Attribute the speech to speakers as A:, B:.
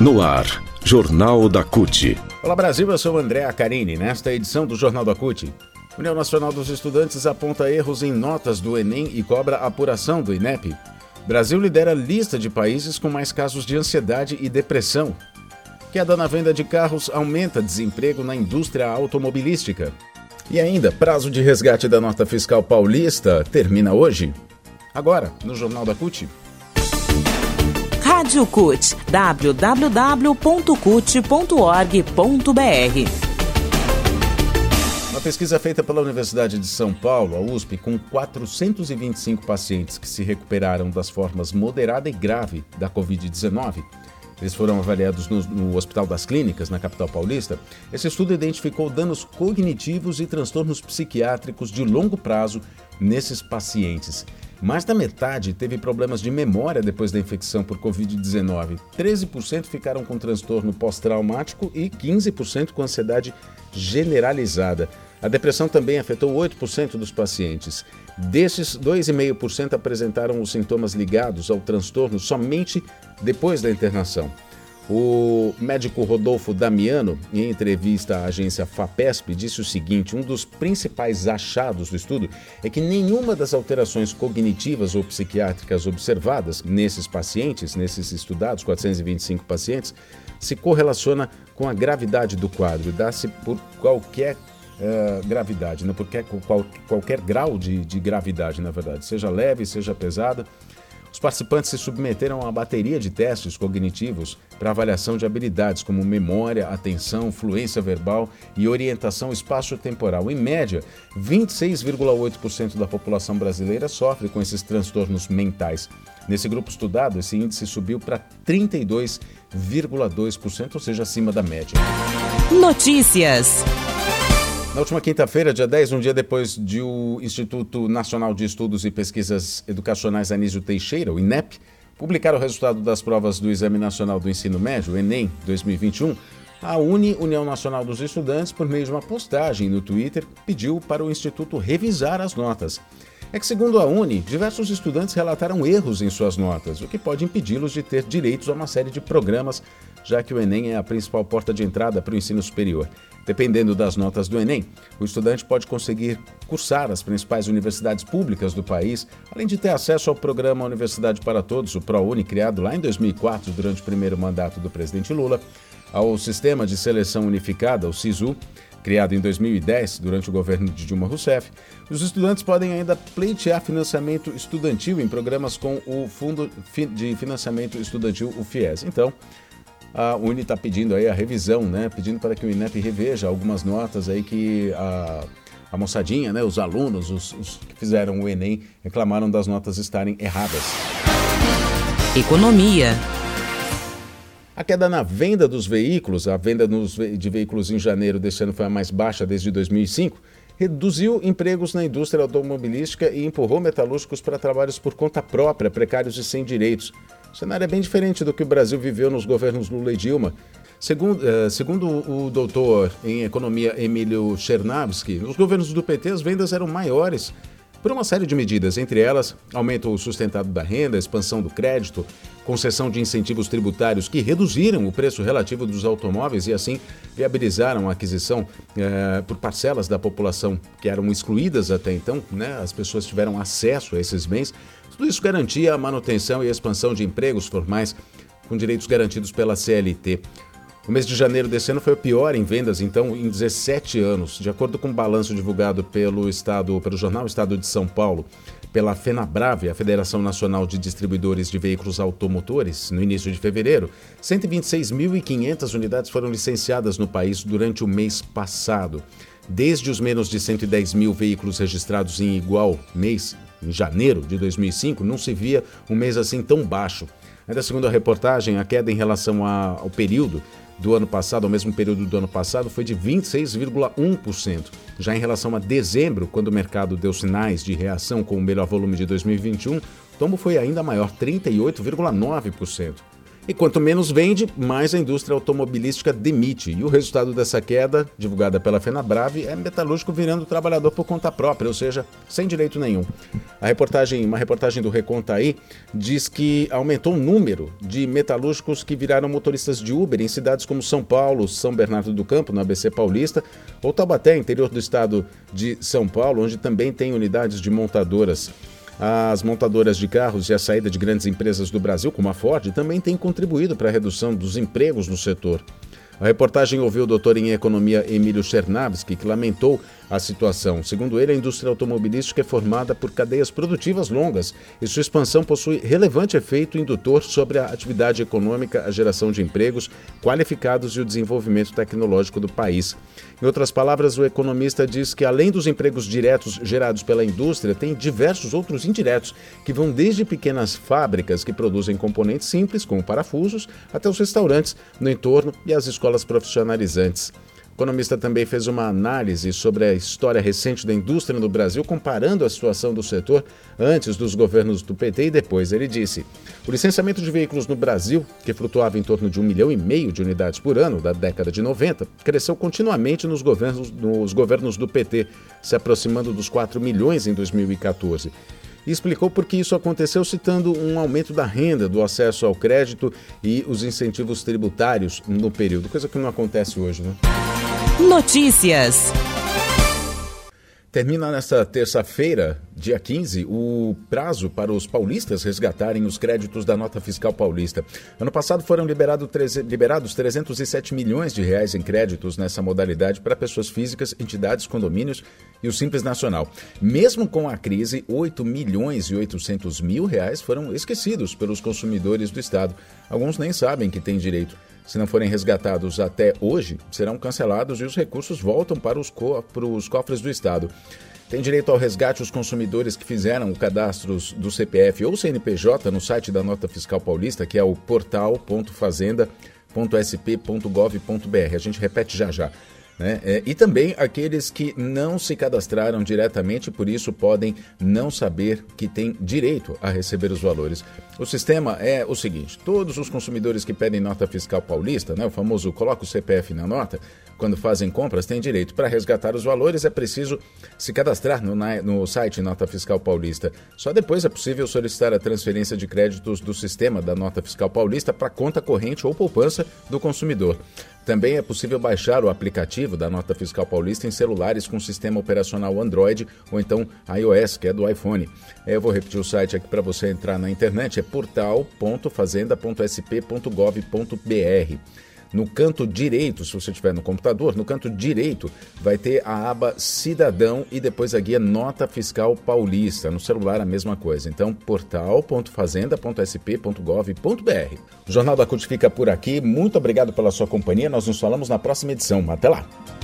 A: No ar, Jornal da CUT.
B: Olá Brasil, eu sou André Acarini. Nesta edição do Jornal da CUT, União Nacional dos Estudantes aponta erros em notas do Enem e cobra apuração do INEP. Brasil lidera lista de países com mais casos de ansiedade e depressão. Queda na venda de carros aumenta desemprego na indústria automobilística. E ainda, prazo de resgate da nota fiscal paulista termina hoje. Agora, no Jornal da CUT.
C: Rádio CUT, www.cut.org.br.
B: Uma pesquisa feita pela Universidade de São Paulo, a USP, com 425 pacientes que se recuperaram das formas moderada e grave da Covid-19, eles foram avaliados no, no, Hospital das Clínicas, na capital paulista. Esse estudo identificou danos cognitivos e transtornos psiquiátricos de longo prazo nesses pacientes. Mais da metade teve problemas de memória depois da infecção por Covid-19. 13% ficaram com transtorno pós-traumático e 15% com ansiedade generalizada. A depressão também afetou 8% dos pacientes. Desses, 2,5% apresentaram os sintomas ligados ao transtorno somente depois da internação. O médico Rodolfo Damiano, em entrevista à agência FAPESP, disse o seguinte: um dos principais achados do estudo é que nenhuma das alterações cognitivas ou psiquiátricas observadas nesses pacientes, nesses estudados, 425 pacientes, se correlaciona com a gravidade do quadro, dá-se por qualquer uh, gravidade, né? por qual, qualquer grau de, de gravidade, na verdade, seja leve, seja pesada. Os participantes se submeteram a uma bateria de testes cognitivos para avaliação de habilidades como memória, atenção, fluência verbal e orientação espaço-temporal. Em média, 26,8% da população brasileira sofre com esses transtornos mentais. Nesse grupo estudado, esse índice subiu para 32,2%, ou seja, acima da média.
C: Notícias.
B: Na última quinta-feira, dia 10, um dia depois de o Instituto Nacional de Estudos e Pesquisas Educacionais Anísio Teixeira, o INEP, publicar o resultado das provas do Exame Nacional do Ensino Médio, Enem 2021, a Uni, União Nacional dos Estudantes, por meio de uma postagem no Twitter, pediu para o Instituto revisar as notas. É que, segundo a Uni, diversos estudantes relataram erros em suas notas, o que pode impedi-los de ter direitos a uma série de programas, já que o Enem é a principal porta de entrada para o ensino superior. Dependendo das notas do Enem, o estudante pode conseguir cursar as principais universidades públicas do país, além de ter acesso ao programa Universidade para Todos, o ProUni, criado lá em 2004 durante o primeiro mandato do presidente Lula, ao Sistema de Seleção Unificada, o SISU, criado em 2010 durante o governo de Dilma Rousseff, os estudantes podem ainda pleitear financiamento estudantil em programas com o Fundo de Financiamento Estudantil, o FIES. Então, a Uni está pedindo aí a revisão, né? Pedindo para que o INEP reveja algumas notas aí que a, a moçadinha, né? Os alunos, os, os que fizeram o Enem, reclamaram das notas estarem erradas.
C: Economia.
B: A queda na venda dos veículos, a venda de veículos em janeiro deste ano foi a mais baixa desde 2005, reduziu empregos na indústria automobilística e empurrou metalúrgicos para trabalhos por conta própria, precários e sem direitos. O cenário é bem diferente do que o Brasil viveu nos governos Lula e Dilma. Segundo, uh, segundo o doutor em economia Emílio Chernavsky, nos governos do PT as vendas eram maiores por uma série de medidas, entre elas aumento sustentado da renda, expansão do crédito, concessão de incentivos tributários que reduziram o preço relativo dos automóveis e assim viabilizaram a aquisição eh, por parcelas da população que eram excluídas até então, né? as pessoas tiveram acesso a esses bens. Tudo isso garantia a manutenção e expansão de empregos formais com direitos garantidos pela CLT. O mês de janeiro desse ano foi o pior em vendas, então, em 17 anos. De acordo com o um balanço divulgado pelo Estado, pelo jornal Estado de São Paulo, pela FenaBrave, a Federação Nacional de Distribuidores de Veículos Automotores, no início de fevereiro, 126.500 unidades foram licenciadas no país durante o mês passado. Desde os menos de 110 mil veículos registrados em igual mês, em janeiro de 2005, não se via um mês assim tão baixo. Ainda segundo a reportagem, a queda em relação ao período do ano passado, ao mesmo período do ano passado, foi de 26,1%. Já em relação a dezembro, quando o mercado deu sinais de reação com o melhor volume de 2021, o tombo foi ainda maior, 38,9%. E quanto menos vende, mais a indústria automobilística demite. E o resultado dessa queda, divulgada pela FenaBrave, é metalúrgico virando trabalhador por conta própria, ou seja, sem direito nenhum. A reportagem, uma reportagem do Reconta aí diz que aumentou o número de metalúrgicos que viraram motoristas de Uber em cidades como São Paulo, São Bernardo do Campo, no ABC Paulista, ou Taubaté, interior do estado de São Paulo, onde também tem unidades de montadoras. As montadoras de carros e a saída de grandes empresas do Brasil, como a Ford, também têm contribuído para a redução dos empregos no setor. A reportagem ouviu o doutor em economia Emílio Chernavski, que lamentou a situação. Segundo ele, a indústria automobilística é formada por cadeias produtivas longas e sua expansão possui relevante efeito indutor sobre a atividade econômica, a geração de empregos qualificados e o desenvolvimento tecnológico do país. Em outras palavras, o economista diz que, além dos empregos diretos gerados pela indústria, tem diversos outros indiretos, que vão desde pequenas fábricas que produzem componentes simples, como parafusos, até os restaurantes no entorno e as escolas profissionalizantes. Economista também fez uma análise sobre a história recente da indústria no Brasil, comparando a situação do setor antes dos governos do PT e depois. Ele disse: o licenciamento de veículos no Brasil, que flutuava em torno de um milhão e meio de unidades por ano da década de 90, cresceu continuamente nos governos, nos governos do PT, se aproximando dos 4 milhões em 2014 e explicou por que isso aconteceu, citando um aumento da renda, do acesso ao crédito e os incentivos tributários no período, coisa que não acontece hoje. Né?
C: Notícias.
B: Termina nesta terça-feira, dia 15, o prazo para os paulistas resgatarem os créditos da nota fiscal paulista. Ano passado foram liberado, liberados 307 milhões de reais em créditos nessa modalidade para pessoas físicas, entidades, condomínios e o Simples Nacional. Mesmo com a crise, 8 milhões e 800 mil reais foram esquecidos pelos consumidores do Estado. Alguns nem sabem que têm direito se não forem resgatados até hoje, serão cancelados e os recursos voltam para os, co para os cofres do Estado. Tem direito ao resgate os consumidores que fizeram o cadastro do CPF ou CNPJ no site da Nota Fiscal Paulista, que é o portal.fazenda.sp.gov.br. A gente repete já já. Né? É, e também aqueles que não se cadastraram diretamente, por isso podem não saber que têm direito a receber os valores. O sistema é o seguinte: todos os consumidores que pedem nota fiscal paulista, né, o famoso coloca o CPF na nota, quando fazem compras, têm direito. Para resgatar os valores, é preciso se cadastrar no, no site Nota Fiscal Paulista. Só depois é possível solicitar a transferência de créditos do sistema da Nota Fiscal Paulista para conta corrente ou poupança do consumidor. Também é possível baixar o aplicativo da Nota Fiscal Paulista em celulares com sistema operacional Android ou então iOS, que é do iPhone. Eu vou repetir o site aqui para você entrar na internet, é portal.fazenda.sp.gov.br. No canto direito, se você estiver no computador, no canto direito vai ter a aba Cidadão e depois a guia Nota Fiscal Paulista. No celular a mesma coisa. Então, portal.fazenda.sp.gov.br. O Jornal da CUT fica por aqui. Muito obrigado pela sua companhia. Nós nos falamos na próxima edição. Até lá!